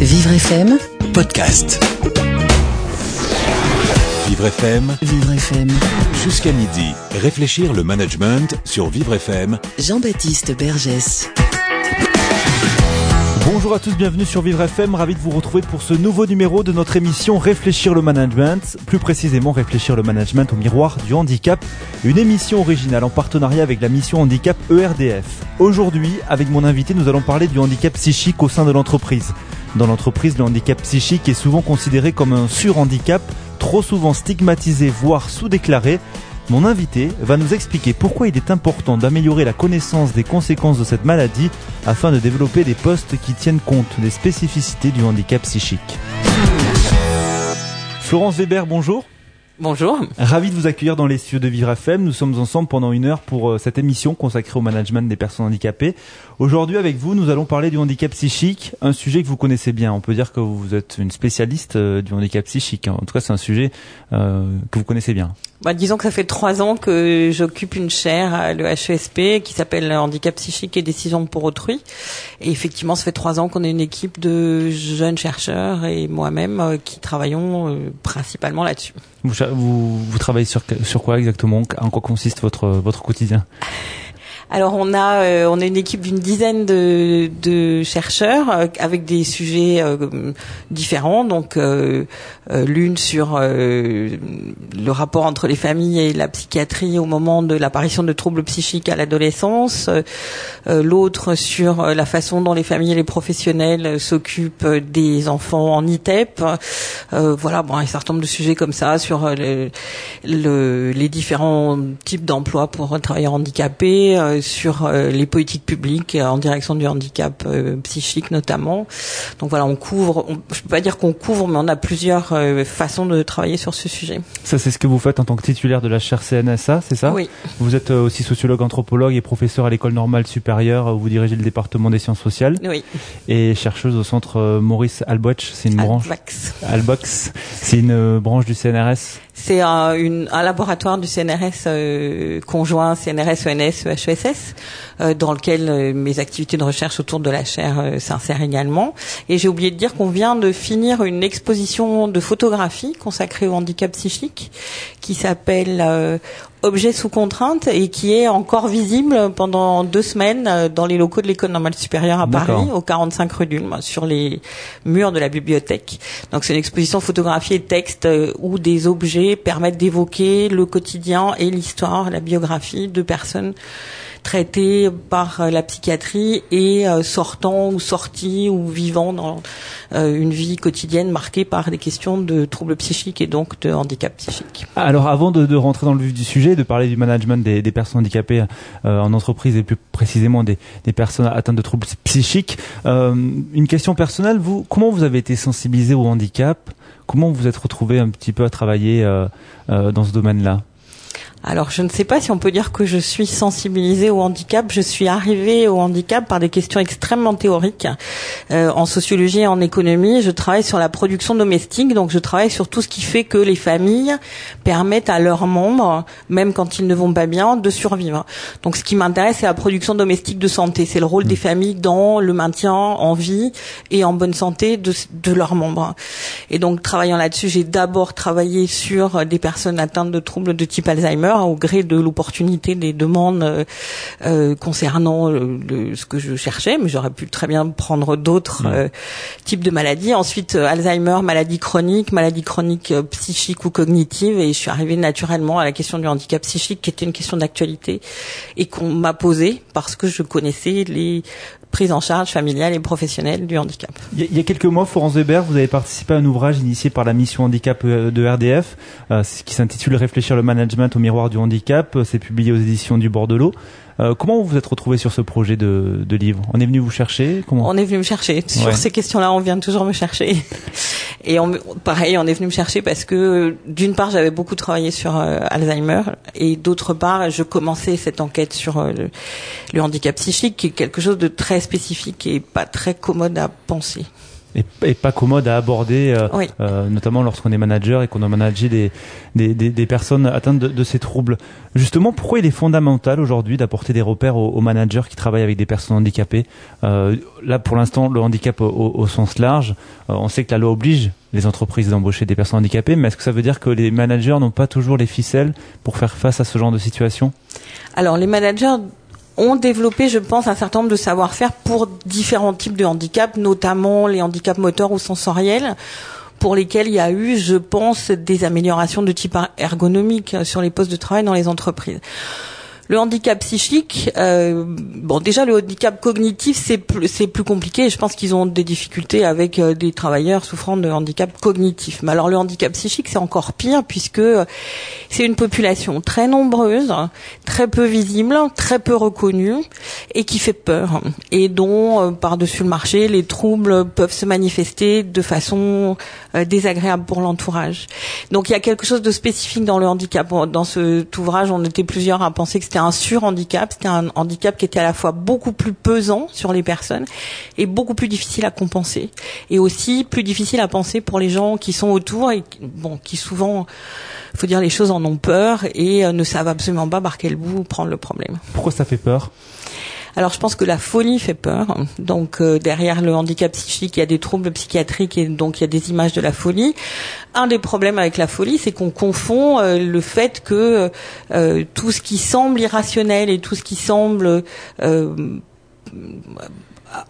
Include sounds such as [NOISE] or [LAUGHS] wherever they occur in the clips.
Vivre FM, podcast. Vivre FM, Vivre FM. jusqu'à midi. Réfléchir le management sur Vivre FM. Jean-Baptiste Bergès. Bonjour à tous, bienvenue sur Vivre FM, ravi de vous retrouver pour ce nouveau numéro de notre émission Réfléchir le management, plus précisément Réfléchir le management au miroir du handicap, une émission originale en partenariat avec la mission handicap ERDF. Aujourd'hui, avec mon invité, nous allons parler du handicap psychique au sein de l'entreprise. Dans l'entreprise, le handicap psychique est souvent considéré comme un surhandicap, trop souvent stigmatisé, voire sous-déclaré. Mon invité va nous expliquer pourquoi il est important d'améliorer la connaissance des conséquences de cette maladie afin de développer des postes qui tiennent compte des spécificités du handicap psychique. Florence Weber, bonjour. Bonjour. Ravi de vous accueillir dans les studios de Vivre. Nous sommes ensemble pendant une heure pour euh, cette émission consacrée au management des personnes handicapées. Aujourd'hui, avec vous, nous allons parler du handicap psychique, un sujet que vous connaissez bien. On peut dire que vous êtes une spécialiste euh, du handicap psychique. En tout cas, c'est un sujet euh, que vous connaissez bien. Bah, disons que ça fait trois ans que j'occupe une chaire à l'EHESP qui s'appelle Handicap psychique et décision pour autrui. Et effectivement, ça fait trois ans qu'on est une équipe de jeunes chercheurs et moi-même euh, qui travaillons euh, principalement là-dessus. Vous, vous, vous travaillez sur, sur quoi exactement? En quoi consiste votre, votre quotidien? Alors on a euh, on est une équipe d'une dizaine de, de chercheurs euh, avec des sujets euh, différents. Donc euh, euh, l'une sur euh, le rapport entre les familles et la psychiatrie au moment de l'apparition de troubles psychiques à l'adolescence. L'autre sur la façon dont les familles et les professionnels s'occupent des enfants en ITEP. Voilà, bon, un certain nombre de sujets comme ça sur le, le- les différents types d'emplois pour travailleurs handicapés, sur euh, les politiques publiques euh, en direction du handicap euh, psychique notamment. Donc voilà, on couvre, on, je peux pas dire qu'on couvre, mais on a plusieurs euh, façons de travailler sur ce sujet. Ça, c'est ce que vous faites en tant que titulaire de la chaire CNSA, c'est ça? Oui. Vous êtes euh, aussi sociologue, anthropologue et professeur à l'école normale supérieure. où Vous dirigez le département des sciences sociales Oui. et chercheuse au centre euh, Maurice Alboch. C'est une branche. Alvax. Albox. C'est une euh, branche du CNRS. C'est un, une- un laboratoire du CNRS euh, conjoint CNRS, ENS, EHESS, euh, dans lequel euh, mes activités de recherche autour de la chaire euh, s'insèrent également. Et j'ai oublié de dire qu'on vient de finir une exposition de photographie consacrée au handicap psychique qui s'appelle euh, Objet sous contrainte et qui est encore visible pendant deux semaines euh, dans les locaux de l'école normale supérieure à. Paris, au 45 rue d'Ulm, sur les murs de la bibliothèque. Donc c'est une exposition photographie et texte euh, où des objets permettent d'évoquer le quotidien et l'histoire, la biographie de personnes traitées par euh, la psychiatrie et euh, sortant ou sorties ou vivant dans euh, une vie quotidienne marquée par des questions de troubles psychiques et donc de handicap psychique. Alors, avant de, rentrer dans le vif du sujet, de parler du management des, personnes handicapées en entreprise et plus précisément des, personnes atteintes de troubles psychiques, une question personnelle. Vous, comment vous avez été sensibilisé au handicap? Comment vous vous êtes retrouvé un petit peu à travailler dans ce domaine-là? Alors, je ne sais pas si on peut dire que je suis sensibilisée au handicap. Je suis arrivée au handicap par des questions extrêmement théoriques. Euh, en sociologie et en économie, je travaille sur la production domestique, donc je travaille sur tout ce qui fait que les familles permettent à leurs membres, même quand ils ne vont pas bien, de survivre. Donc, ce qui m'intéresse, c'est la production domestique de santé. C'est le rôle des familles dans le maintien en vie et en bonne santé de, de leurs membres. Et donc, travaillant là-dessus, j'ai d'abord travaillé sur des personnes atteintes de troubles de type Alzheimer, au gré de l'opportunité des demandes euh, euh, concernant le- le- ce que je cherchais, mais j'aurais pu très bien prendre d'autres Ouais. euh, types de maladies. Ensuite, euh, Alzheimer, maladie chronique, maladie chronique euh, psychique ou cognitive, et je suis arrivée naturellement à la question du handicap psychique, qui était une question d'actualité et qu'on m'a posée parce que je connaissais les prises en charge familiales et professionnelles du handicap. Il y, a, quelques mois, Florence Weber, vous avez participé à un ouvrage initié par la mission handicap euh, de RDF, euh, qui s'intitule Réfléchir le management au miroir du handicap. C'est publié aux éditions du Bordelot. Euh, comment vous vous êtes retrouvé sur ce projet de, de livre? On est venu vous chercher Comment? On est venu me chercher. Sur Ouais. ces questions-là, on vient toujours me chercher. [LAUGHS] Et on, pareil, on est venu me chercher parce que d'une part, j'avais beaucoup travaillé sur euh, Alzheimer et d'autre part, je commençais cette enquête sur euh, le, le handicap psychique, qui est quelque chose de très spécifique et pas très commode à penser. Et, pas commode à aborder, euh, euh, notamment lorsqu'on est manager et qu'on a managé des, des, des, personnes atteintes de, ces troubles. Justement, pourquoi il est fondamental aujourd'hui d'apporter des repères aux, managers qui travaillent avec des personnes handicapées? Euh, Là, pour l'instant, le handicap au, sens large, on sait que la loi oblige les entreprises d'embaucher des personnes handicapées, mais est-ce que ça veut dire que les managers n'ont pas toujours les ficelles pour faire face à ce genre de situation? Alors, les managers ont développé, je pense, un certain nombre de savoir-faire pour différents types de handicaps, notamment les handicaps moteurs ou sensoriels pour lesquels il y a eu, je pense, des améliorations de type ergonomique sur les postes de travail dans les entreprises. Le handicap psychique, euh, bon déjà le handicap cognitif c'est plus c'est plus compliqué. Je pense qu'ils ont des difficultés avec euh, des travailleurs souffrant de handicap cognitif. Mais alors le handicap psychique c'est encore pire puisque c'est une population très nombreuse, très peu visible, très peu reconnue et qui fait peur et dont euh, par-dessus le marché les troubles peuvent se manifester de façon euh, désagréable pour l'entourage. Donc il y a quelque chose de spécifique dans le handicap. Dans cet ouvrage, on était plusieurs à penser que c'était un surhandicap, c'était un handicap qui était à la fois beaucoup plus pesant sur les personnes et beaucoup plus difficile à compenser, et aussi plus difficile à penser pour les gens qui sont autour et bon, qui souvent, faut dire les choses, en ont peur et euh, ne savent absolument pas par quel bout prendre le problème. Pourquoi ça fait peur? Alors je pense que la folie fait peur. Donc euh, derrière le handicap psychique, il y a des troubles psychiatriques et donc il y a des images de la folie. Un des problèmes avec la folie, c'est qu'on confond euh, le fait que euh, tout ce qui semble irrationnel et tout ce qui semble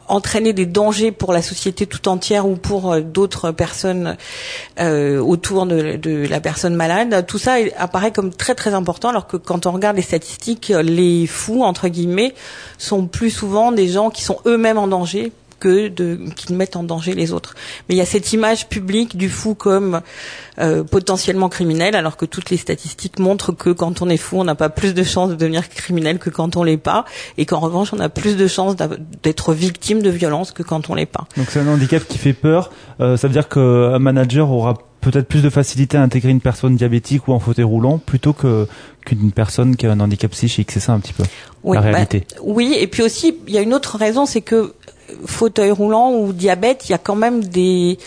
entraîner des dangers pour la société tout entière ou pour euh, d'autres personnes euh, autour de, de, la personne malade, tout ça apparaît comme très très important alors que quand on regarde les statistiques, les fous, entre guillemets, sont plus souvent des gens qui sont eux-mêmes en danger que de qui mettent en danger les autres. Mais il y a cette image publique du fou comme euh, potentiellement criminel, alors que toutes les statistiques montrent que quand on est fou, on n'a pas plus de chances de devenir criminel que quand on l'est pas, et qu'en revanche, on a plus de chances d'être victime de violence que quand on l'est pas. Donc c'est un handicap qui fait peur. Euh, ça veut dire qu'un manager aura peut-être plus de facilité à intégrer une personne diabétique ou en fauteuil roulant plutôt que qu'une personne qui a un handicap psychique. C'est ça un petit peu oui, la réalité. Bah, oui, et puis aussi il y a une autre raison, c'est que fauteuil roulant ou diabète, il y a quand même des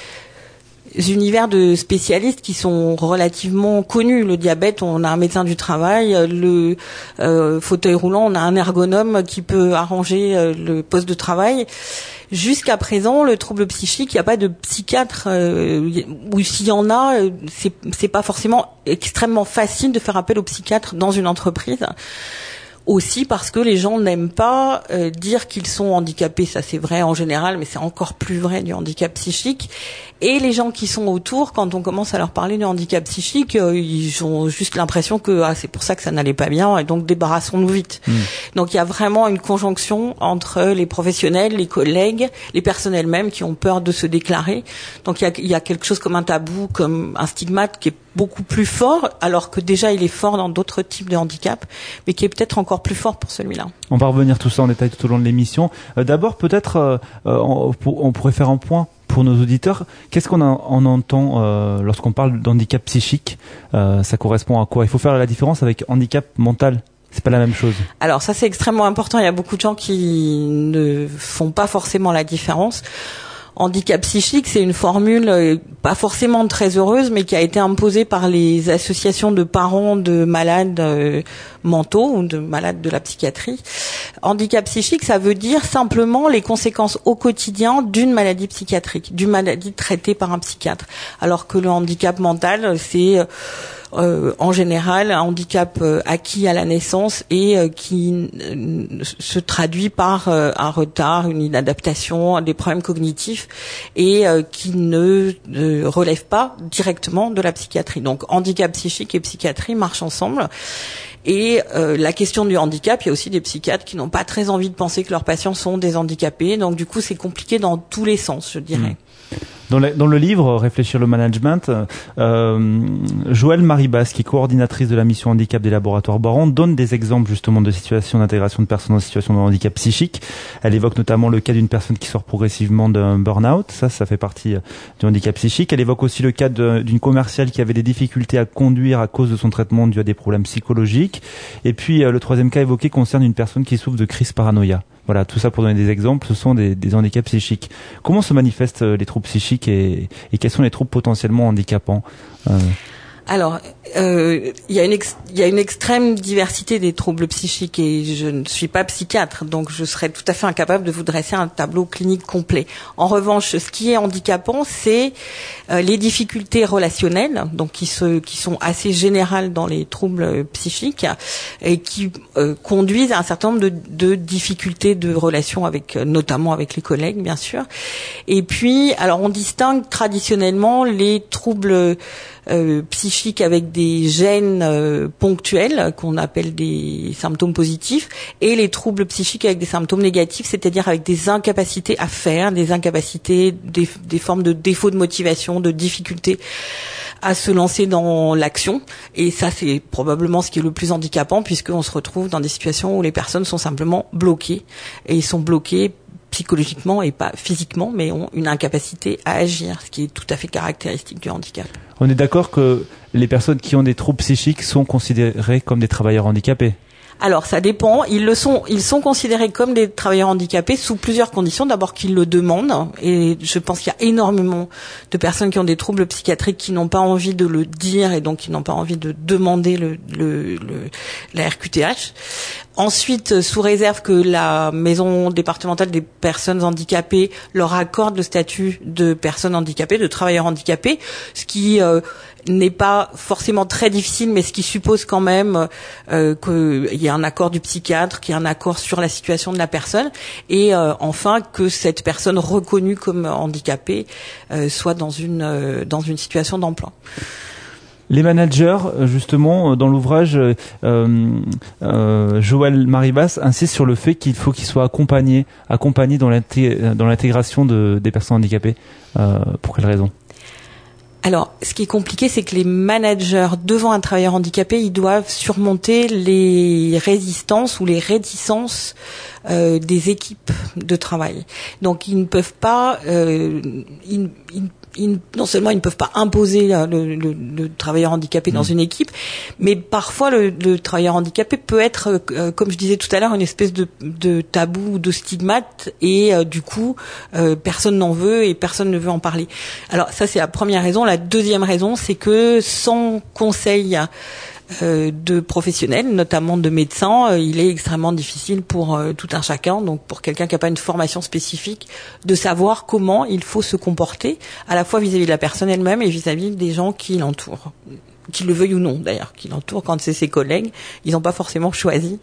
univers de spécialistes qui sont relativement connus. Le diabète, on a un médecin du travail. Le euh, fauteuil roulant, on a un ergonome qui peut arranger euh, le poste de travail. Jusqu'à présent, le trouble psychique, il n'y a pas de psychiatre, euh, ou s'il y en a, c'est, pas forcément extrêmement facile de faire appel au psychiatre dans une entreprise aussi parce que les gens n'aiment pas euh, dire qu'ils sont handicapés. Ça c'est vrai en général, mais c'est encore plus vrai du handicap psychique. Et les gens qui sont autour, quand on commence à leur parler du handicap psychique, euh, ils ont juste l'impression que ah, c'est pour ça que ça n'allait pas bien, et donc débarrassons-nous vite. Hmm. Donc il y a vraiment une conjonction entre les professionnels, les collègues, les personnes elles-mêmes qui ont peur de se déclarer. Donc il y a, il y a quelque chose comme un tabou, comme un stigmate qui est beaucoup plus fort, alors que déjà il est fort dans d'autres types de handicap, mais qui est peut-être encore plus fort pour celui-là. On va revenir tout ça en détail tout au long de l'émission. Euh, d'abord, peut-être, euh, euh, on, pourrait faire un point pour nos auditeurs. Qu'est-ce qu'on en entend lorsqu'on parle d'handicap psychique Ça correspond à quoi? Il faut faire la différence avec handicap mental. C'est pas la même chose. Alors ça c'est extrêmement important. Il y a beaucoup de gens qui ne font pas forcément la différence handicap psychique, c'est une formule euh, pas forcément très heureuse, mais qui a été imposée par les associations de parents de malades euh, mentaux ou de malades de la psychiatrie. Handicap psychique, ça veut dire simplement les conséquences au quotidien d'une maladie psychiatrique, d'une maladie traitée par un psychiatre. Alors que le handicap mental, c'est euh, en général un handicap euh, acquis à la naissance et euh, qui se traduit par un retard, une inadaptation, des problèmes cognitifs et qui ne relève pas directement de la psychiatrie. Donc handicap psychique et psychiatrie marchent ensemble. Et la question du handicap, il y a aussi des psychiatres qui n'ont pas très envie de penser que leurs patients sont des handicapés. Donc du coup, c'est compliqué dans tous les sens, je dirais. Mmh. Dans, dans, le livre Réfléchir le management, euh, Joëlle Maribas, qui est coordinatrice de la mission handicap des laboratoires Baron, donne des exemples justement de situations d'intégration de personnes en situation de handicap psychique. Elle évoque notamment le cas d'une personne qui sort progressivement d'un burn-out, ça, ça fait partie euh, du handicap psychique. Elle évoque aussi le cas d'une commerciale qui avait des difficultés à conduire à cause de son traitement dû à des problèmes psychologiques. Et puis euh, le troisième cas évoqué concerne une personne qui souffre de crise paranoïa Voilà, tout ça pour donner des exemples, ce sont des, handicaps psychiques. Comment se manifestent les troubles psychiques et, et quels sont les troubles potentiellement handicapants alors, euh, il y, y a une extrême diversité des troubles psychiques et je ne suis pas psychiatre, donc je serais tout à fait incapable de vous dresser un tableau clinique complet. En revanche, ce qui est handicapant, c'est euh, les difficultés relationnelles, donc qui, se, qui sont assez générales dans les troubles psychiques et qui euh, conduisent à un certain nombre de, de difficultés de relation avec, notamment avec les collègues, bien sûr. Et puis, alors on distingue traditionnellement les troubles euh, psychiques avec des gènes euh, ponctuels qu'on appelle des symptômes positifs et les troubles psychiques avec des symptômes négatifs, c'est-à-dire avec des incapacités à faire, des incapacités, des, des formes de défaut de motivation, de difficultés à se lancer dans l'action. Et ça, c'est probablement ce qui est le plus handicapant, puisqu'on se retrouve dans des situations où les personnes sont simplement bloquées. Et ils sont bloqués psychologiquement et pas physiquement, mais ont une incapacité à agir, ce qui est tout à fait caractéristique du handicap. On est d'accord que les personnes qui ont des troubles psychiques sont considérées comme des travailleurs handicapés? Alors ça dépend. Ils le sont, ils sont considérés comme des travailleurs handicapés sous plusieurs conditions. D'abord qu'ils le demandent, et je pense qu'il y a énormément de personnes qui ont des troubles psychiatriques qui n'ont pas envie de le dire et donc qui n'ont pas envie de demander le, le, le la RQTH. Ensuite, sous réserve que la maison départementale des personnes handicapées leur accorde le statut de personnes handicapées, de travailleurs handicapés, ce qui euh, n'est pas forcément très difficile, mais ce qui suppose quand même euh, qu'il y ait un accord du psychiatre, qu'il y ait un accord sur la situation de la personne, et euh, enfin que cette personne reconnue comme handicapée euh, soit dans une euh, dans une situation d'emploi. Les managers, justement, dans l'ouvrage, euh, Joël Maribas insiste sur le fait qu'il faut qu'ils soient accompagnés, accompagnés dans l'intégration de, des personnes handicapées. pour quelle raison? Alors, ce qui est compliqué, c'est que les managers devant un travailleur handicapé, ils doivent surmonter les résistances ou les réticences euh, des équipes de travail. Donc, ils ne peuvent pas, euh, non seulement ils ne peuvent pas imposer le, le, le travailleur handicapé dans mmh. une équipe, mais parfois le, le travailleur handicapé peut être, euh, euh, comme je disais tout à l'heure, une espèce de, de tabou ou de stigmate, et euh, du coup, euh, personne n'en veut et personne ne veut en parler. Alors ça, c'est la première raison. La deuxième raison, c'est que sans conseil de professionnels, notamment de médecins, euh, il est extrêmement difficile pour euh, tout un chacun, donc pour quelqu'un qui n'a pas une formation spécifique, de savoir comment il faut se comporter, à la fois vis-à-vis -vis de la personne elle-même et vis-à-vis -vis des gens qui l'entourent qu'il le veuille ou non d'ailleurs, qui l'entoure quand c'est ses collègues, ils n'ont pas forcément choisi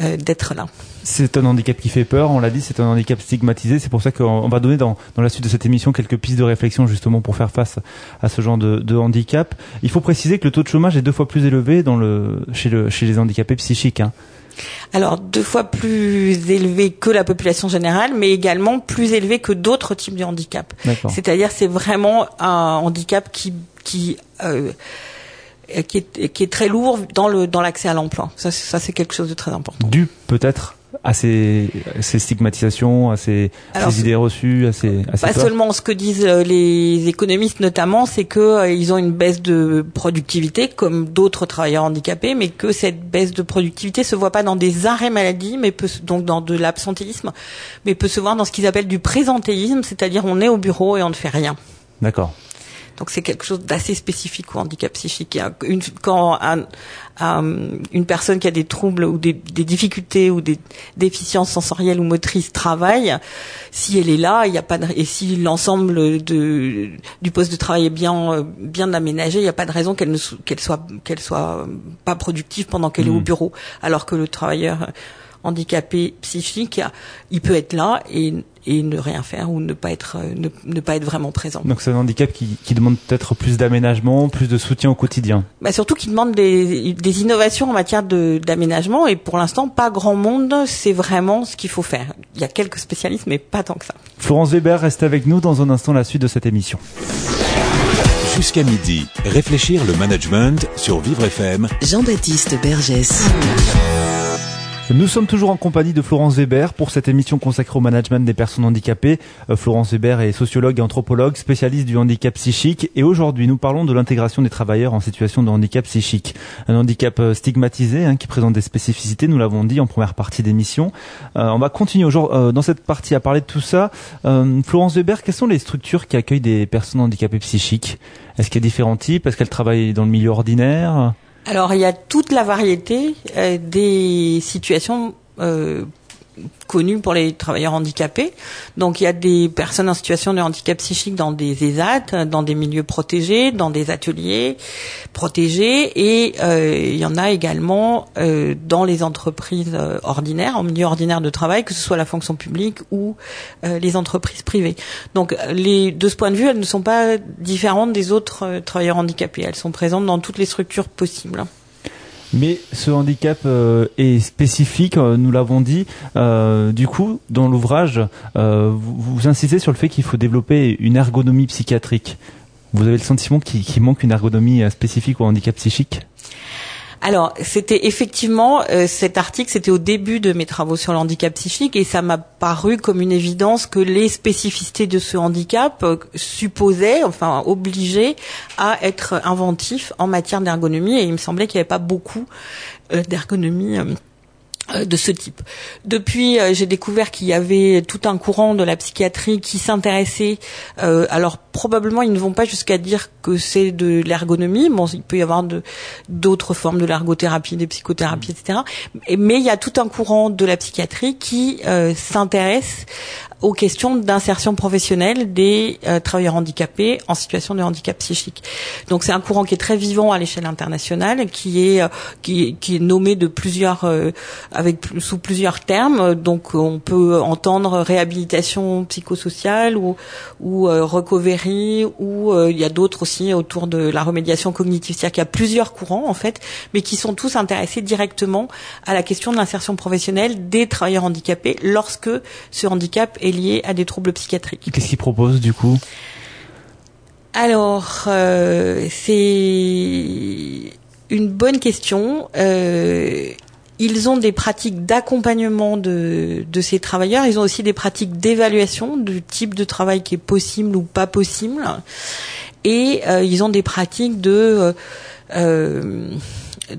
euh, d'être là. C'est un handicap qui fait peur, on l'a dit, c'est un handicap stigmatisé, c'est pour ça qu'on va donner dans, dans, la suite de cette émission quelques pistes de réflexion justement pour faire face à ce genre de, de handicap. Il faut préciser que le taux de chômage est deux fois plus élevé dans le, chez, le, chez les handicapés psychiques. Hein. Alors deux fois plus élevé que la population générale, mais également plus élevé que d'autres types de handicap. C'est-à-dire c'est vraiment un handicap qui qui euh, qui est, qui est très lourd dans le dans l'accès à l'emploi. Ça, ça c'est quelque chose de très important. Dû peut-être à ces, ces, stigmatisations, à ces, Alors, ces idées reçues, à ces, à ces pas peurs. seulement ce que disent euh, les économistes notamment, c'est que euh, ils ont une baisse de productivité comme d'autres travailleurs handicapés, mais que cette baisse de productivité se voit pas dans des arrêts maladie, mais peut, donc dans de l'absentéisme, mais peut se voir dans ce qu'ils appellent du présentéisme, c'est-à-dire on est au bureau et on ne fait rien. D'accord. Donc c'est quelque chose d'assez spécifique au handicap psychique. Une, quand un, un, une personne qui a des troubles ou des, des, difficultés ou des déficiences sensorielles ou motrices travaille, si elle est là, il n'y a pas de, et si l'ensemble de du poste de travail est bien bien aménagé, il n'y a pas de raison qu'elle ne qu'elle soit qu'elle soit pas productive pendant qu'elle mmh. est au bureau, alors que le travailleur handicapé psychique, il peut être là et, et ne rien faire ou ne pas être ne, ne pas être vraiment présent. Donc c'est un handicap qui, qui demande peut-être plus d'aménagement, plus de soutien au quotidien. Bah surtout qui demande des, des innovations en matière d'aménagement et pour l'instant pas grand monde c'est vraiment ce qu'il faut faire. Il y a quelques spécialistes mais pas tant que ça. Florence Weber reste avec nous dans un instant la suite de cette émission. Jusqu'à midi, réfléchir le management sur Vivre FM. Jean-Baptiste Bergès. Nous sommes toujours en compagnie de Florence Weber pour cette émission consacrée au management des personnes handicapées. Euh, Florence Weber est sociologue et anthropologue, spécialiste du handicap psychique. Et aujourd'hui, nous parlons de l'intégration des travailleurs en situation de handicap psychique. Un handicap euh, stigmatisé hein, qui présente des spécificités, nous l'avons dit en première partie d'émission. Euh, on va continuer aujourd'hui dans cette partie à parler de tout ça. Florence Weber, quelles sont les structures qui accueillent des personnes handicapées psychiques? Est-ce qu'il y a différents types? Est-ce qu'elles travaillent dans le milieu ordinaire? Alors il y a toute la variété euh, des situations euh, connues pour les travailleurs handicapés. Donc il y a des personnes en situation de handicap psychique dans des ESAT, dans des milieux protégés, dans des ateliers protégés, et euh, il y en a également euh, dans les entreprises euh, ordinaires, en milieu ordinaire de travail, que ce soit la fonction publique ou les entreprises privées. Donc les, de ce point de vue, elles ne sont pas différentes des autres travailleurs handicapés. Elles sont présentes dans toutes les structures possibles. Mais ce handicap euh, est spécifique, euh, nous l'avons dit. Euh, du coup, dans l'ouvrage, vous, vous, insistez sur le fait qu'il faut développer une ergonomie psychiatrique. Vous avez le sentiment qu'il manque une ergonomie spécifique au handicap psychique? Alors, c'était effectivement euh, cet article, c'était au début de mes travaux sur le handicap psychique et ça m'a paru comme une évidence que les spécificités de ce handicap euh, supposaient, enfin obligeaient à être inventifs en matière d'ergonomie et il me semblait qu'il n'y avait pas beaucoup euh, d'ergonomie de ce type. Depuis, euh, j'ai découvert qu'il y avait tout un courant de la psychiatrie qui s'intéressait. Euh, alors probablement, ils ne vont pas jusqu'à dire que c'est de l'ergonomie. Bon, il peut y avoir d'autres formes de l'ergothérapie, des psychothérapies, etc. Mais il y a tout un courant de la psychiatrie qui s'intéresse aux questions d'insertion professionnelle des euh, travailleurs handicapés en situation de handicap psychique. Donc c'est un courant qui est très vivant à l'échelle internationale, qui est euh, qui, qui, est nommé de plusieurs euh, avec sous plusieurs termes. Donc on peut entendre réhabilitation psychosociale ou ou recovery ou il y a d'autres aussi autour de la remédiation cognitive. C'est-à-dire qu'il y a plusieurs courants en fait, mais qui sont tous intéressés directement à la question de l'insertion professionnelle des travailleurs handicapés lorsque ce handicap est lié à des troubles psychiatriques. Qu'est-ce qu'ils proposent du coup? Alors, euh, c'est une bonne question. Euh, ils ont des pratiques d'accompagnement de, de ces travailleurs. Ils ont aussi des pratiques d'évaluation du type de travail qui est possible ou pas possible. Et euh, ils ont des pratiques de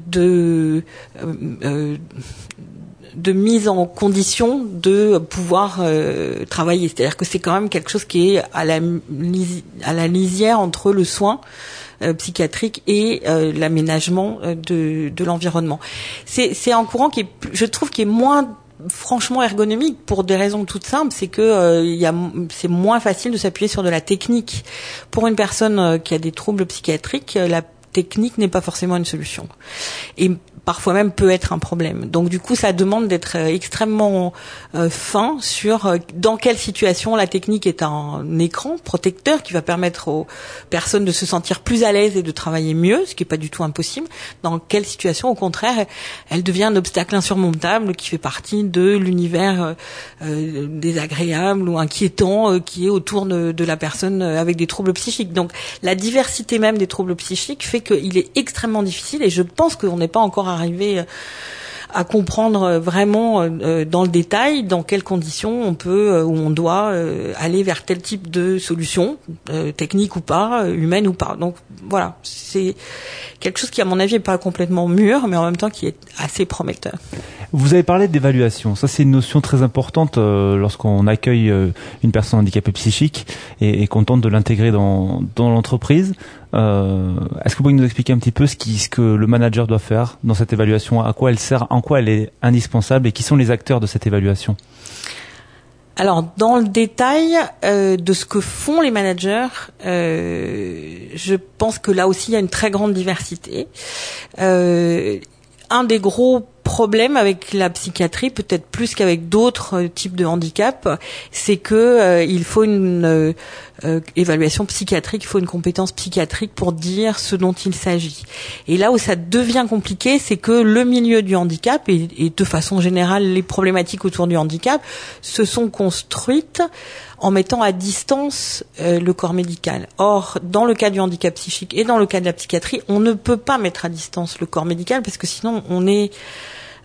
de de mise en condition de pouvoir euh, travailler. C'est-à-dire que c'est quand même quelque chose qui est à la, à la lisière entre le soin euh, psychiatrique et euh, l'aménagement de, de l'environnement. C'est un courant qui est, je trouve, qui est moins franchement ergonomique pour des raisons toutes simples, c'est que a c'est moins facile de s'appuyer sur de la technique. Pour une personne qui a des troubles psychiatriques, la technique n'est pas forcément une solution. Et parfois même peut être un problème. Donc du coup, ça demande d'être euh, extrêmement euh, fin sur euh, dans quelle situation la technique est un écran protecteur qui va permettre aux personnes de se sentir plus à l'aise et de travailler mieux, ce qui n'est pas du tout impossible. Dans quelle situation, au contraire, elle devient un obstacle insurmontable qui fait partie de l'univers désagréable ou inquiétant qui est autour de, de la personne avec des troubles psychiques. Donc la diversité même des troubles psychiques fait qu'il est extrêmement difficile et je pense qu'on n'est pas encore arriver euh, à comprendre vraiment euh, dans le détail dans quelles conditions on peut euh, ou on doit aller vers tel type de solution, technique ou pas, humaine ou pas. Donc voilà, c'est quelque chose qui à mon avis est pas complètement mûr, mais en même temps qui est assez prometteur. Vous avez parlé d'évaluation. Ça, c'est une notion très importante lorsqu'on accueille une personne handicapée psychique et, qu'on tente de l'intégrer dans l'entreprise. Euh, Est-ce que vous pouvez nous expliquer un petit peu ce, qui, ce que le manager doit faire dans cette évaluation, à quoi elle sert, en quoi elle est indispensable? Et qui sont les acteurs de cette évaluation? Alors, dans le détail euh, de ce que font les managers, euh, je pense que là aussi il y a une très grande diversité. Euh, un des gros problèmes avec la psychiatrie, peut-être plus qu'avec d'autres types de handicaps, c'est que euh, il faut une euh, euh, évaluation psychiatrique, il faut une compétence psychiatrique pour dire ce dont il s'agit. Et là où ça devient compliqué, c'est que le milieu du handicap et, et, de façon générale les problématiques autour du handicap se sont construites en mettant à distance le corps médical. Or, dans le cas du handicap psychique et dans le cas de la psychiatrie, on ne peut pas mettre à distance le corps médical parce que sinon on est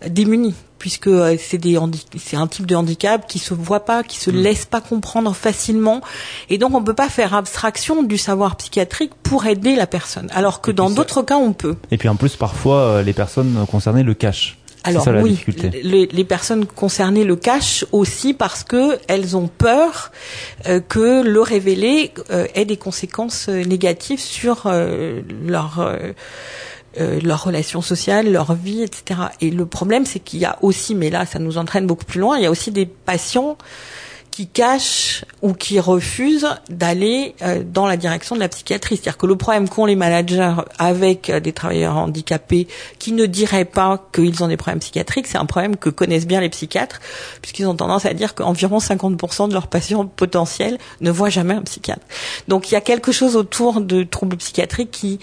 démunis puisque euh, c'est des c'est un type de handicap qui se voit pas, qui se mm. laisse pas comprendre facilement, et donc on peut pas faire abstraction du savoir psychiatrique pour aider la personne, alors que dans d'autres cas on peut. Et puis en plus parfois euh, les personnes concernées le cachent. Alors oui, les, les, personnes concernées le cachent aussi parce que elles ont peur euh, que le révéler ait des conséquences négatives sur leur euh, leurs relations sociales, leur vie, etc. Et le problème, c'est qu'il y a aussi, mais là, ça nous entraîne beaucoup plus loin, il y a aussi des patients qui cachent ou qui refusent d'aller euh, dans la direction de la psychiatrie. C'est-à-dire que le problème qu'ont les managers avec euh, des travailleurs handicapés qui ne diraient pas qu'ils ont des problèmes psychiatriques, c'est un problème que connaissent bien les psychiatres, puisqu'ils ont tendance à dire qu'environ 50% de leurs patients potentiels ne voient jamais un psychiatre. Donc il y a quelque chose autour de troubles psychiatriques qui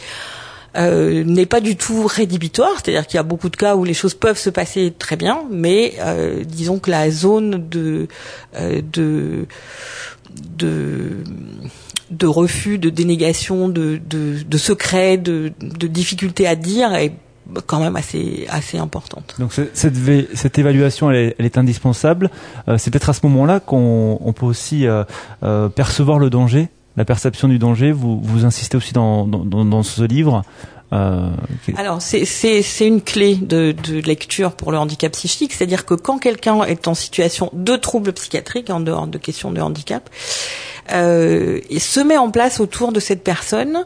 euh, n'est pas du tout rédhibitoire, c'est-à-dire qu'il y a beaucoup de cas où les choses peuvent se passer très bien, mais euh, disons que la zone de euh, de de de refus, de dénégation, de, de, de secret, de, de difficulté à dire est quand même assez assez importante. Donc cette, cette évaluation elle est, elle est indispensable. c'est peut-être à ce moment-là qu'on on peut aussi percevoir le danger la perception du danger. Vous, vous insistez aussi dans, dans, dans ce livre. Euh, Alors c'est une clé de, de, lecture pour le handicap psychique, c'est-à-dire que quand quelqu'un est en situation de trouble psychiatrique, en dehors de questions de handicap, euh, et se met en place autour de cette personne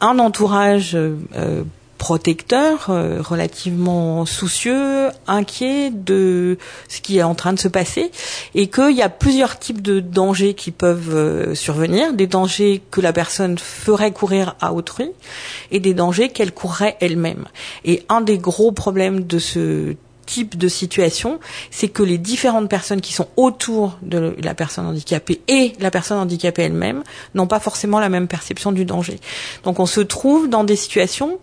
un entourage euh, protecteur, euh, relativement soucieux, inquiet de ce qui est en train de se passer, et qu'il y a plusieurs types de dangers qui peuvent euh, survenir, des dangers que la personne ferait courir à autrui, et des dangers qu'elle courrait elle-même. Et un des gros problèmes de ce type de situation, c'est que les différentes personnes qui sont autour de la personne handicapée et la personne handicapée elle-même n'ont pas forcément la même perception du danger. Donc on se trouve dans des situations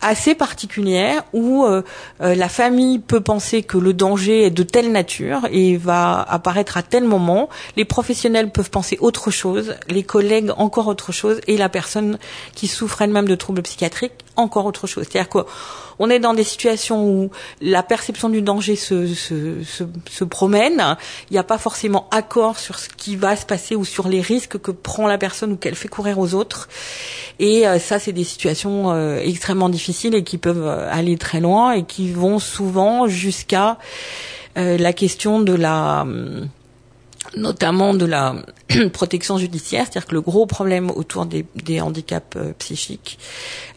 assez particulière où euh, euh, la famille peut penser que le danger est de telle nature et va apparaître à tel moment. Les professionnels peuvent penser autre chose, les collègues encore autre chose et la personne qui souffre elle-même de troubles psychiatriques encore autre chose. C'est-à-dire qu'on est dans des situations où la perception du danger se, se, se, se promène, il n'y a pas forcément accord sur ce qui va se passer ou sur les risques que prend la personne ou qu'elle fait courir aux autres. Et euh, ça, c'est des situations euh, extrêmement difficiles et qui peuvent euh, aller très loin et qui vont souvent jusqu'à la question de la hum, notamment de la [CLEARS THROAT] protection judiciaire, c'est-à-dire que le gros problème autour des, handicaps euh, psychiques,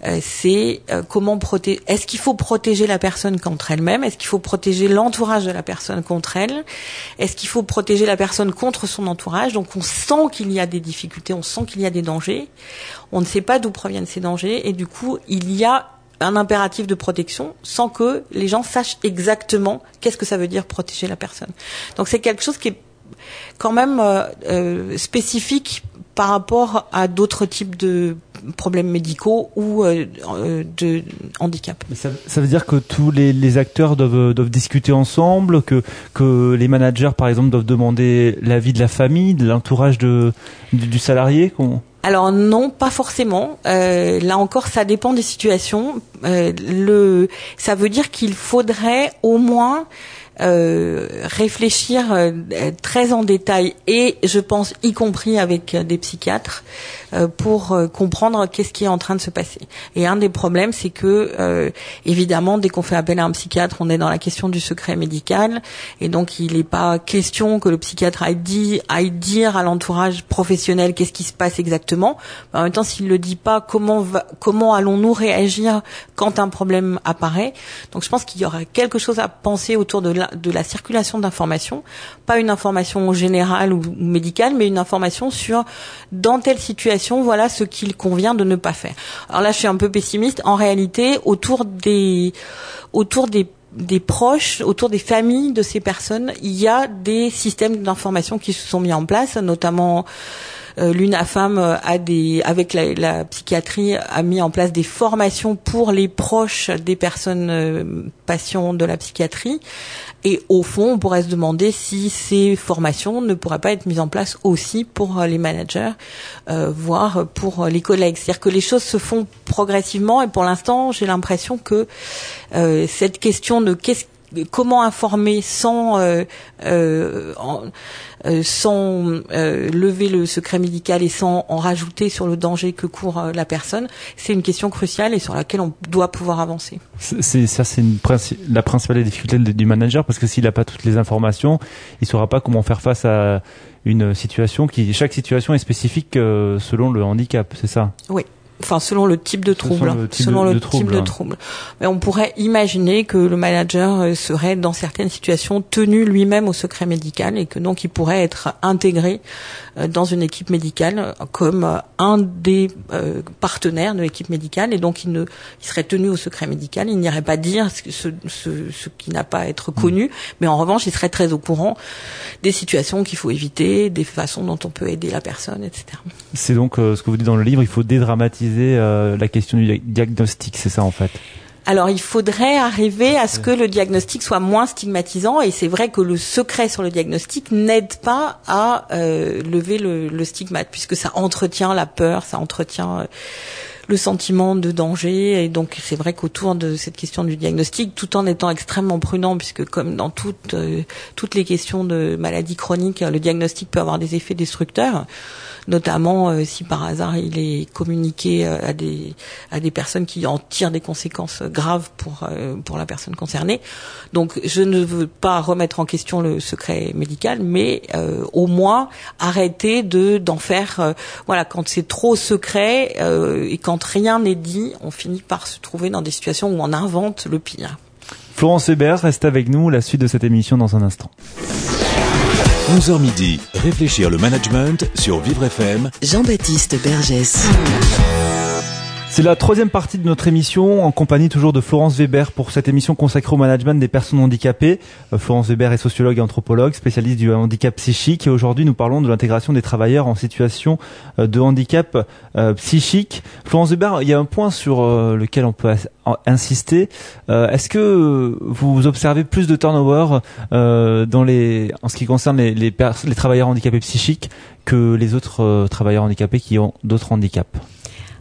euh, c'est euh, comment protéger. Est-ce qu'il faut protéger la personne contre elle-même? Est-ce qu'il faut protéger l'entourage de la personne contre elle? Est-ce qu'il faut protéger la personne contre son entourage? Donc on sent qu'il y a des difficultés, on sent qu'il y a des dangers. On ne sait pas d'où proviennent ces dangers et du coup il y a un impératif de protection sans que les gens sachent exactement qu'est-ce que ça veut dire protéger la personne. Donc c'est quelque chose qui est quand même euh, euh, spécifique par rapport à d'autres types de problèmes médicaux ou euh, de handicap. Ça, ça, veut dire que tous les, les acteurs doivent, doivent, discuter ensemble, que, que les managers, par exemple, doivent demander l'avis de la famille, de l'entourage du, du salarié alors non, pas forcément. Euh, là encore, ça dépend des situations. Euh, le, ça veut dire qu'il faudrait au moins euh, réfléchir euh, très en détail et je pense y compris avec des psychiatres. euh, pour comprendre qu'est-ce qui est en train de se passer. Et un des problèmes, c'est que évidemment, dès qu'on fait appel à un psychiatre, on est dans la question du secret médical et donc il n'est pas question que le psychiatre aille, dit, aille dire à l'entourage professionnel qu'est-ce qui se passe exactement. En même temps, s'il le dit pas, comment comment allons-nous réagir quand un problème apparaît? Donc, je pense qu'il y aura quelque chose à penser autour de la, de la circulation d'informations, pas une information générale ou médicale, mais une information sur dans telle situation, voilà ce qu'il convient de ne pas faire. Alors là, je suis un peu pessimiste. En réalité, autour des proches, autour des familles de ces personnes, il y a des systèmes d'information qui se sont mis en place, notamment l'UNAFAM euh, a des, avec la, psychiatrie, a mis en place des formations pour les proches des personnes euh, patients de la psychiatrie. Et au fond, on pourrait se demander si ces formations ne pourraient pas être mises en place aussi pour les managers, voire pour les collègues. C'est-à-dire que les choses se font progressivement et pour l'instant, j'ai l'impression que cette question de qu'est-ce comment informer sans euh, euh, euh, sans lever le secret médical et sans en rajouter sur le danger que court la personne, c'est une question cruciale et sur laquelle on doit pouvoir avancer. C'est ça, c'est la principale difficulté du manager parce que s'il n'a pas toutes les informations, il saura pas comment faire face à une situation qui chaque situation est spécifique selon le handicap, c'est ça? Oui enfin selon le type de trouble, selon le type, de, trouble. Mais on pourrait imaginer que le manager euh, serait dans certaines situations tenu lui-même au secret médical et que donc il pourrait être intégré euh, dans une équipe médicale euh, comme un des partenaires de l'équipe médicale et donc il ne il serait tenu au secret médical, il n'irait pas dire ce, ce, ce, qui n'a pas à être connu, mm. mais en revanche il serait très au courant des situations qu'il faut éviter, des façons dont on peut aider la personne, etc. C'est donc ce que vous dites dans le livre, il faut dédramatiser euh, la question du diagnostic, c'est ça en fait? Alors il faudrait arriver à ce que le diagnostic soit moins stigmatisant et c'est vrai que le secret sur le diagnostic n'aide pas à euh, lever le, le, stigmate puisque ça entretient la peur, ça entretient euh, le sentiment de danger et donc c'est vrai qu'autour de cette question du diagnostic, tout en étant extrêmement prudent puisque comme dans toutes toutes les questions de maladies chroniques, le diagnostic peut avoir des effets destructeurs notamment euh, si par hasard il est communiqué euh, à des à des personnes qui en tirent des conséquences graves pour euh, pour la personne concernée. Donc je ne veux pas remettre en question le secret médical, mais au moins arrêter de d'en faire voilà quand c'est trop secret et quand rien n'est dit, on finit par se trouver dans des situations où on invente le pire. Florence Hébert reste avec nous. La suite de cette émission dans un instant. 11h midi, réfléchir le management sur Vivre FM. Jean-Baptiste Bergès. C'est la troisième partie de notre émission en compagnie toujours de Florence Weber pour cette émission consacrée au management des personnes handicapées. Euh, Florence Weber est sociologue et anthropologue, spécialiste du handicap psychique et aujourd'hui nous parlons de l'intégration des travailleurs en situation euh, de handicap euh, psychique. Florence Weber, il y a un point sur lequel on peut insister. Est-ce que vous observez plus de turnover dans les, en ce qui concerne les, les, les travailleurs handicapés psychiques que les autres travailleurs handicapés qui ont d'autres handicaps?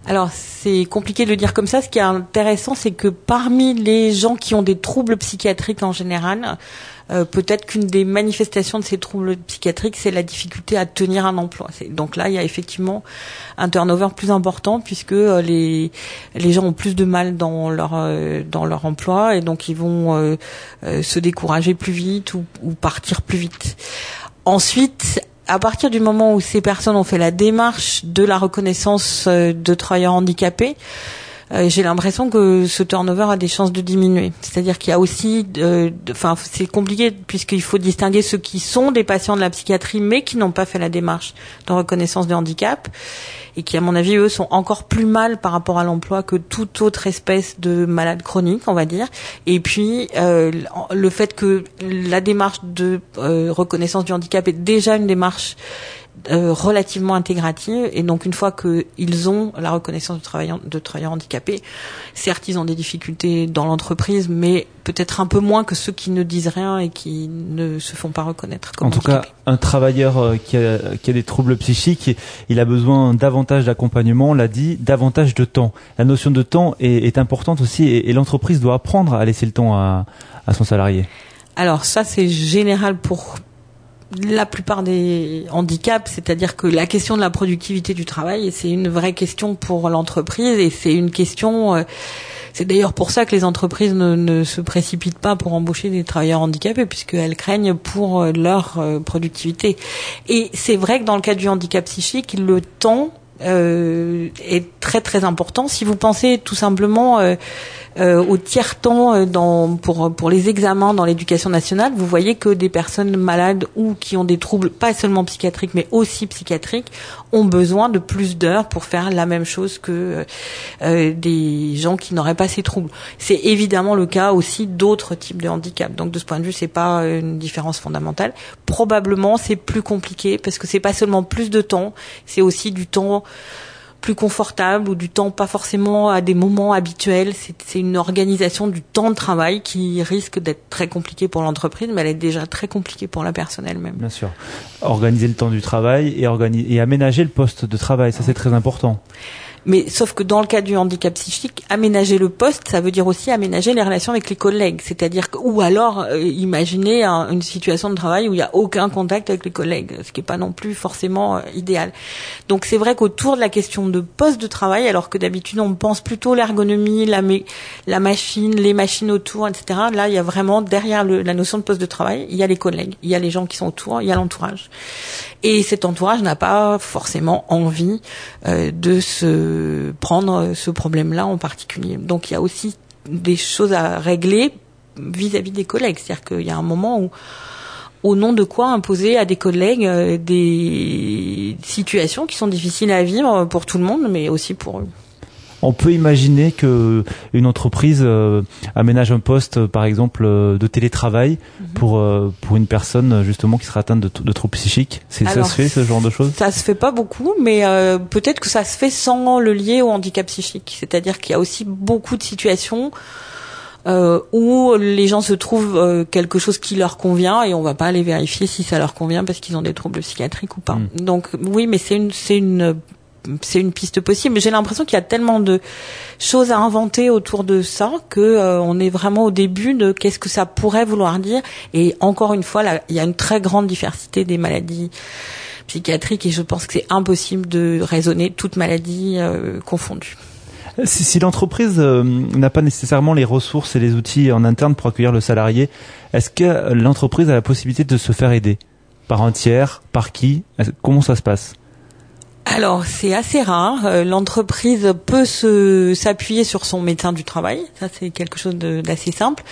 Alors c'est compliqué de le dire comme ça. Ce qui est intéressant, c'est que parmi les gens qui ont des troubles psychiatriques en général, euh, peut-être qu'une des manifestations de ces troubles psychiatriques, c'est la difficulté à tenir un emploi. Donc là, il y a effectivement un turnover plus important puisque euh, les les gens ont plus de mal dans leur euh, dans leur emploi et donc ils vont se décourager plus vite ou partir plus vite. Ensuite, à partir du moment où ces personnes ont fait la démarche de la reconnaissance euh, de travailleurs handicapés, j'ai l'impression que ce turnover a des chances de diminuer. C'est-à-dire qu'il y a aussi, enfin, c'est compliqué puisqu'il faut distinguer ceux qui sont des patients de la psychiatrie mais qui n'ont pas fait la démarche de reconnaissance de handicap et qui, à mon avis, eux, sont encore plus mal par rapport à l'emploi que toute autre espèce de malade chronique, on va dire. Et puis, euh, le fait que la démarche de euh, reconnaissance du handicap est déjà une démarche euh, relativement intégrative et donc une fois qu'ils ont la reconnaissance de travailleurs, de travailleurs handicapés, certes ils ont des difficultés dans l'entreprise, mais peut-être un peu moins que ceux qui ne disent rien et qui ne se font pas reconnaître. Comme en tout cas, un travailleur euh, qui a, qui a des troubles psychiques, il a besoin davantage d'accompagnement, on l'a dit, davantage de temps. La notion de temps est, est importante aussi et, et l'entreprise doit apprendre à laisser le temps à, à son salarié. Alors ça c'est général pour la plupart des handicaps, c'est-à-dire que la question de la productivité du travail, c'est une vraie question pour l'entreprise et c'est une question. Euh, c'est d'ailleurs pour ça que les entreprises ne, se précipitent pas pour embaucher des travailleurs handicapés, puisqu'elles craignent pour euh, leur euh, productivité. Et c'est vrai que dans le cas du handicap psychique, le temps est très très important. Si vous pensez tout simplement euh, au tiers temps euh, pour, pour les examens dans l'éducation nationale, vous voyez que des personnes malades ou qui ont des troubles, pas seulement psychiatriques, mais aussi psychiatriques, ont besoin de plus d'heures pour faire la même chose que euh, des gens qui n'auraient pas ces troubles. C'est évidemment le cas aussi d'autres types de handicaps. Donc de ce point de vue, c'est pas une différence fondamentale. Probablement, c'est plus compliqué parce que c'est pas seulement plus de temps, c'est aussi du temps plus confortable ou du temps pas forcément à des moments habituels. C'est une organisation du temps de travail qui risque d'être très compliquée pour l'entreprise, mais elle est déjà très compliquée pour la personne elle-même. Bien sûr. Organiser le temps du travail et, et aménager le poste de travail, ça c'est très important. Mais sauf que dans le cas du handicap psychique, aménager le poste, ça veut dire aussi aménager les relations avec les collègues. C'est-à-dire ou alors euh, imaginer une situation de travail où il n'y a aucun contact avec les collègues, ce qui n'est pas non plus forcément euh, idéal. Donc c'est vrai qu'autour de la question de poste de travail, alors que d'habitude on pense plutôt l'ergonomie, la, machine, les machines autour, etc. Là, il y a vraiment derrière la notion de poste de travail, il y a les collègues, il y a les gens qui sont autour, il y a l'entourage. Et cet entourage n'a pas forcément envie euh, de se prendre ce problème-là en particulier. Donc il y a aussi des choses à régler vis-à-vis des collègues. C'est-à-dire qu'il y a un moment où au nom de quoi imposer à des collègues euh, des situations qui sont difficiles à vivre pour tout le monde, mais aussi pour eux on peut imaginer que une entreprise euh, aménage un poste, par exemple, euh, de télétravail mhm. pour euh, pour une personne justement qui sera atteinte de, de troubles psychiques. C'est ça se fait ce genre de choses? Ça se fait pas beaucoup, mais peut-être que ça se fait sans le lier au handicap psychique. C'est-à-dire qu'il y a aussi beaucoup de situations où les gens se trouvent quelque chose qui leur convient et on va pas aller vérifier si ça leur convient parce qu'ils ont des troubles psychiatriques ou pas. Hmm. Donc oui, mais c'est une c'est une c'est une piste possible. Mais j'ai l'impression qu'il y a tellement de choses à inventer autour de ça que euh, on est vraiment au début de qu'est-ce que ça pourrait vouloir dire. Et encore une fois, il y a une très grande diversité des maladies psychiatriques et je pense que c'est impossible de raisonner toutes maladies euh, confondues. Si, l'entreprise euh, n'a pas nécessairement les ressources et les outils en interne pour accueillir le salarié, est-ce que l'entreprise a la possibilité de se faire aider? Par un tiers, par qui? Comment ça se passe? Alors c'est assez rare. Euh, l'entreprise peut se s'appuyer sur son médecin du travail. Ça c'est quelque chose d'assez simple.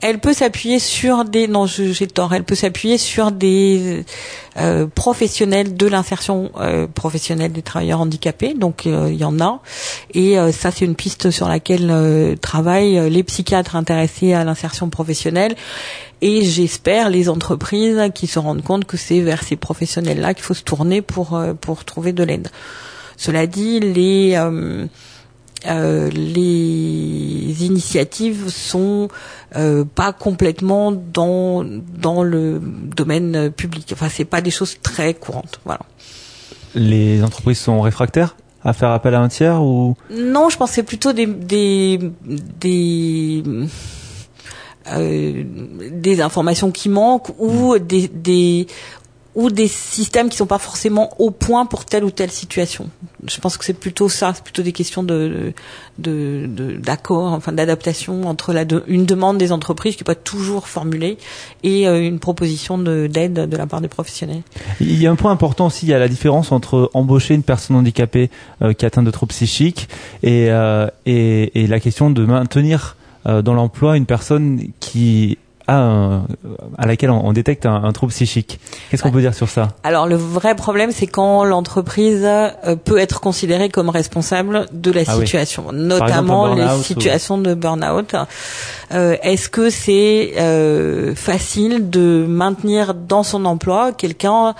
Elle peut s'appuyer sur des non j'ai tort. Elle peut s'appuyer sur des euh, professionnels de l'insertion euh, professionnelle des travailleurs handicapés. Donc il y en a. Et ça c'est une piste sur laquelle travaillent les psychiatres intéressés à l'insertion professionnelle et j'espère les entreprises qui se rendent compte que c'est vers ces professionnels-là qu'il faut se tourner pour euh, pour trouver de l'aide. Cela dit, les euh, les initiatives sont euh, pas complètement dans dans le domaine public. Enfin, c'est pas des choses très courantes. Voilà. Les entreprises sont réfractaires à faire appel à un tiers ou? Non, je c'est plutôt des des des euh, des informations qui manquent ou des, des ou des systèmes qui sont pas forcément au point pour telle ou telle situation. Je pense que c'est plutôt ça, c'est plutôt des questions de d'accord, de, enfin d'adaptation entre la une demande des entreprises qui n'est pas toujours formulée et euh, une proposition d'aide de, la part des professionnels. Il y a un point important aussi, il y a la différence entre embaucher une personne handicapée euh, qui atteint de troubles psychiques et, et, et la question de maintenir euh, dans l'emploi une personne qui a à laquelle on, détecte un, trouble psychique. Qu'est-ce qu'on peut dire sur ça? Alors le vrai problème, c'est quand l'entreprise euh, peut être considérée comme responsable de la ah situation, notamment les situations de burn-out. Euh, Est-ce que c'est euh, facile de maintenir dans son emploi quelqu'un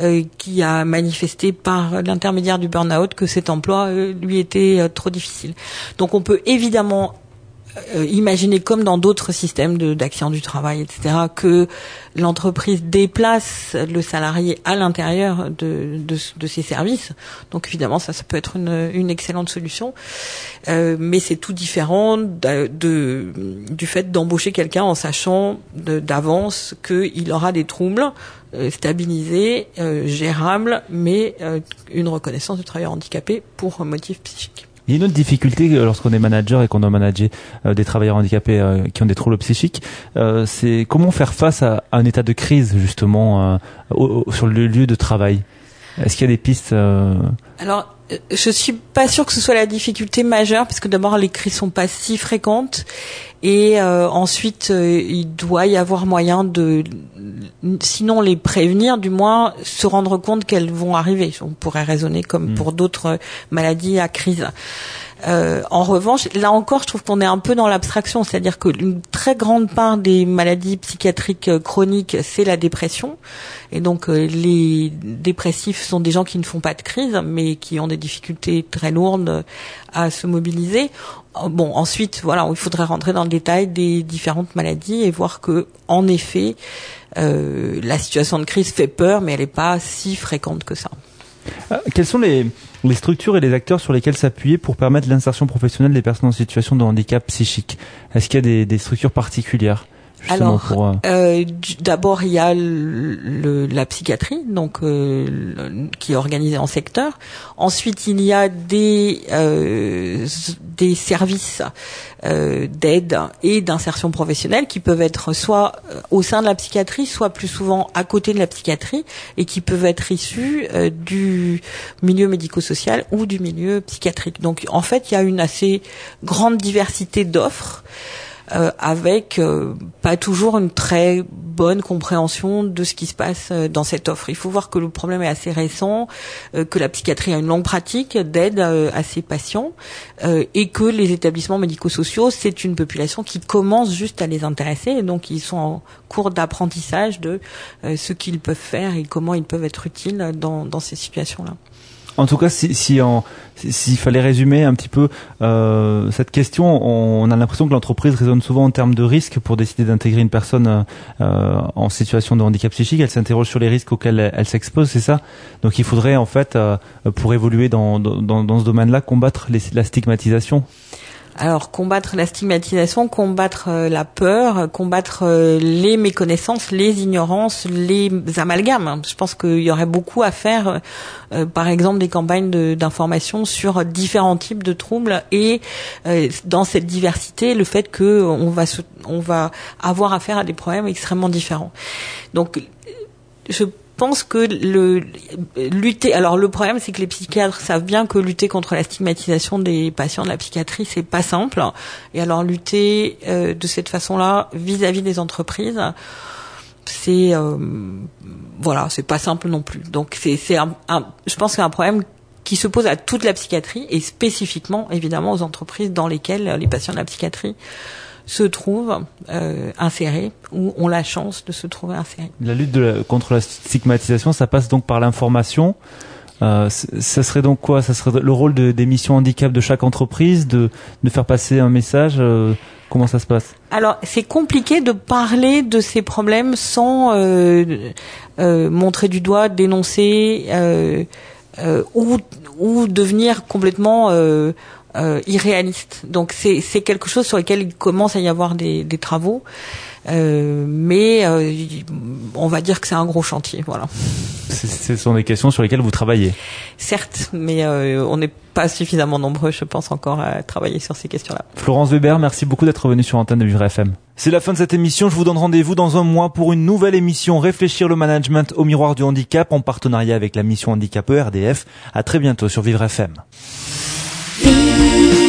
euh, qui a manifesté par l'intermédiaire du burn-out que cet emploi lui était trop difficile? Donc on peut évidemment euh, imaginer comme dans d'autres systèmes d'action du travail, etc., que l'entreprise déplace le salarié à l'intérieur de, ses services. Donc évidemment, ça, peut être une, excellente solution, euh, mais c'est tout différent du fait d'embaucher quelqu'un en sachant d'avance qu'il aura des troubles euh, stabilisés, euh, gérables, mais euh, une reconnaissance du travailleur handicapé pour motif psychique. Il y a une autre difficulté euh, lorsqu'on est manager et qu'on doit manager euh, des travailleurs handicapés euh, qui ont des troubles psychiques, c'est comment faire face à, un état de crise justement sur le lieu de travail? Est-ce qu'il y a des pistes Alors, je suis pas sûre que ce soit la difficulté majeure, parce que d'abord les crises sont pas si fréquentes, et ensuite il doit y avoir moyen de, sinon les prévenir, du moins se rendre compte qu'elles vont arriver. On pourrait raisonner comme hmm. pour d'autres maladies à crise. Euh, en revanche, là encore, je trouve qu'on est un peu dans l'abstraction, c'est-à-dire qu'une très grande part des maladies psychiatriques euh, chroniques, c'est la dépression. Et donc, euh, les dépressifs sont des gens qui ne font pas de crise, mais qui ont des difficultés très lourdes à se mobiliser. Bon, ensuite, voilà, il faudrait rentrer dans le détail des différentes maladies et voir que, en effet, la situation de crise fait peur, mais elle n'est pas si fréquente que ça. Euh, quelles sont les, structures et les acteurs sur lesquels s'appuyer pour permettre l'insertion professionnelle des personnes en situation de handicap psychique? Est-ce qu'il y a des structures particulières? Alors, euh, euh, d'abord il y a le, la psychiatrie, donc euh, qui est organisée en secteur. Ensuite, il y a des des services d'aide et d'insertion professionnelle qui peuvent être soit au sein de la psychiatrie, soit plus souvent à côté de la psychiatrie, et qui peuvent être issus du milieu médico-social ou du milieu psychiatrique. Donc, en fait, il y a une assez grande diversité d'offres. Euh, avec euh, pas toujours une très bonne compréhension de ce qui se passe euh, dans cette offre. Il faut voir que le problème est assez récent, que la psychiatrie a une longue pratique d'aide à ses patients et que les établissements médico-sociaux, c'est une population qui commence juste à les intéresser et donc ils sont en cours d'apprentissage de ce qu'ils peuvent faire et comment ils peuvent être utiles dans, dans ces situations-là. En tout cas, si, si s'il fallait résumer un petit peu euh, cette question, on, a l'impression que l'entreprise raisonne souvent en termes de risques pour décider d'intégrer une personne euh, en situation de handicap psychique. Elle s'interroge sur les risques auxquels elle, s'expose, c'est ça? Donc, il faudrait en fait, euh, pour évoluer dans, dans, dans ce domaine-là, combattre la stigmatisation? Alors combattre la stigmatisation, combattre euh, la peur, combattre euh, les méconnaissances, les ignorances, les amalgames. Je pense qu'il y aurait beaucoup à faire, euh, par exemple des campagnes d'information sur différents types de troubles et dans cette diversité, le fait que on va on va avoir affaire à des problèmes extrêmement différents. Donc je pense que le lutter. Alors le problème, c'est que les psychiatres savent bien que lutter contre la stigmatisation des patients de la psychiatrie, c'est pas simple. Et alors lutter euh, de cette façon-là vis-à-vis des entreprises, c'est euh, voilà, c'est pas simple non plus. Donc c'est c'est un, je pense que c'est un problème qui se pose à toute la psychiatrie et spécifiquement évidemment aux entreprises dans lesquelles les patients de la psychiatrie se trouvent euh, insérés ou ont la chance de se trouver insérés. La lutte de contre la stigmatisation, ça passe donc par l'information. Euh, ça serait donc quoi? Ça serait le rôle de, des missions handicap de chaque entreprise, de, de faire passer un message. Euh, comment ça se passe? Alors c'est compliqué de parler de ces problèmes sans euh, euh montrer du doigt, dénoncer euh, ou, ou devenir complètement euh, irréaliste. Donc c'est c'est quelque chose sur lequel il commence à y avoir des, des travaux, euh, mais euh, on va dire que c'est un gros chantier. Voilà. Ce sont des questions sur lesquelles vous travaillez. Certes, mais euh, on n'est pas suffisamment nombreux, je pense, encore à travailler sur ces questions-là. Florence Weber, merci beaucoup d'être venue sur Antenne de Vivre FM. C'est la fin de cette émission. Je vous donne rendez-vous dans un mois pour une nouvelle émission Réfléchir le management au miroir du handicap en partenariat avec la mission handicap ERDF. À très bientôt sur Vivre FM. Be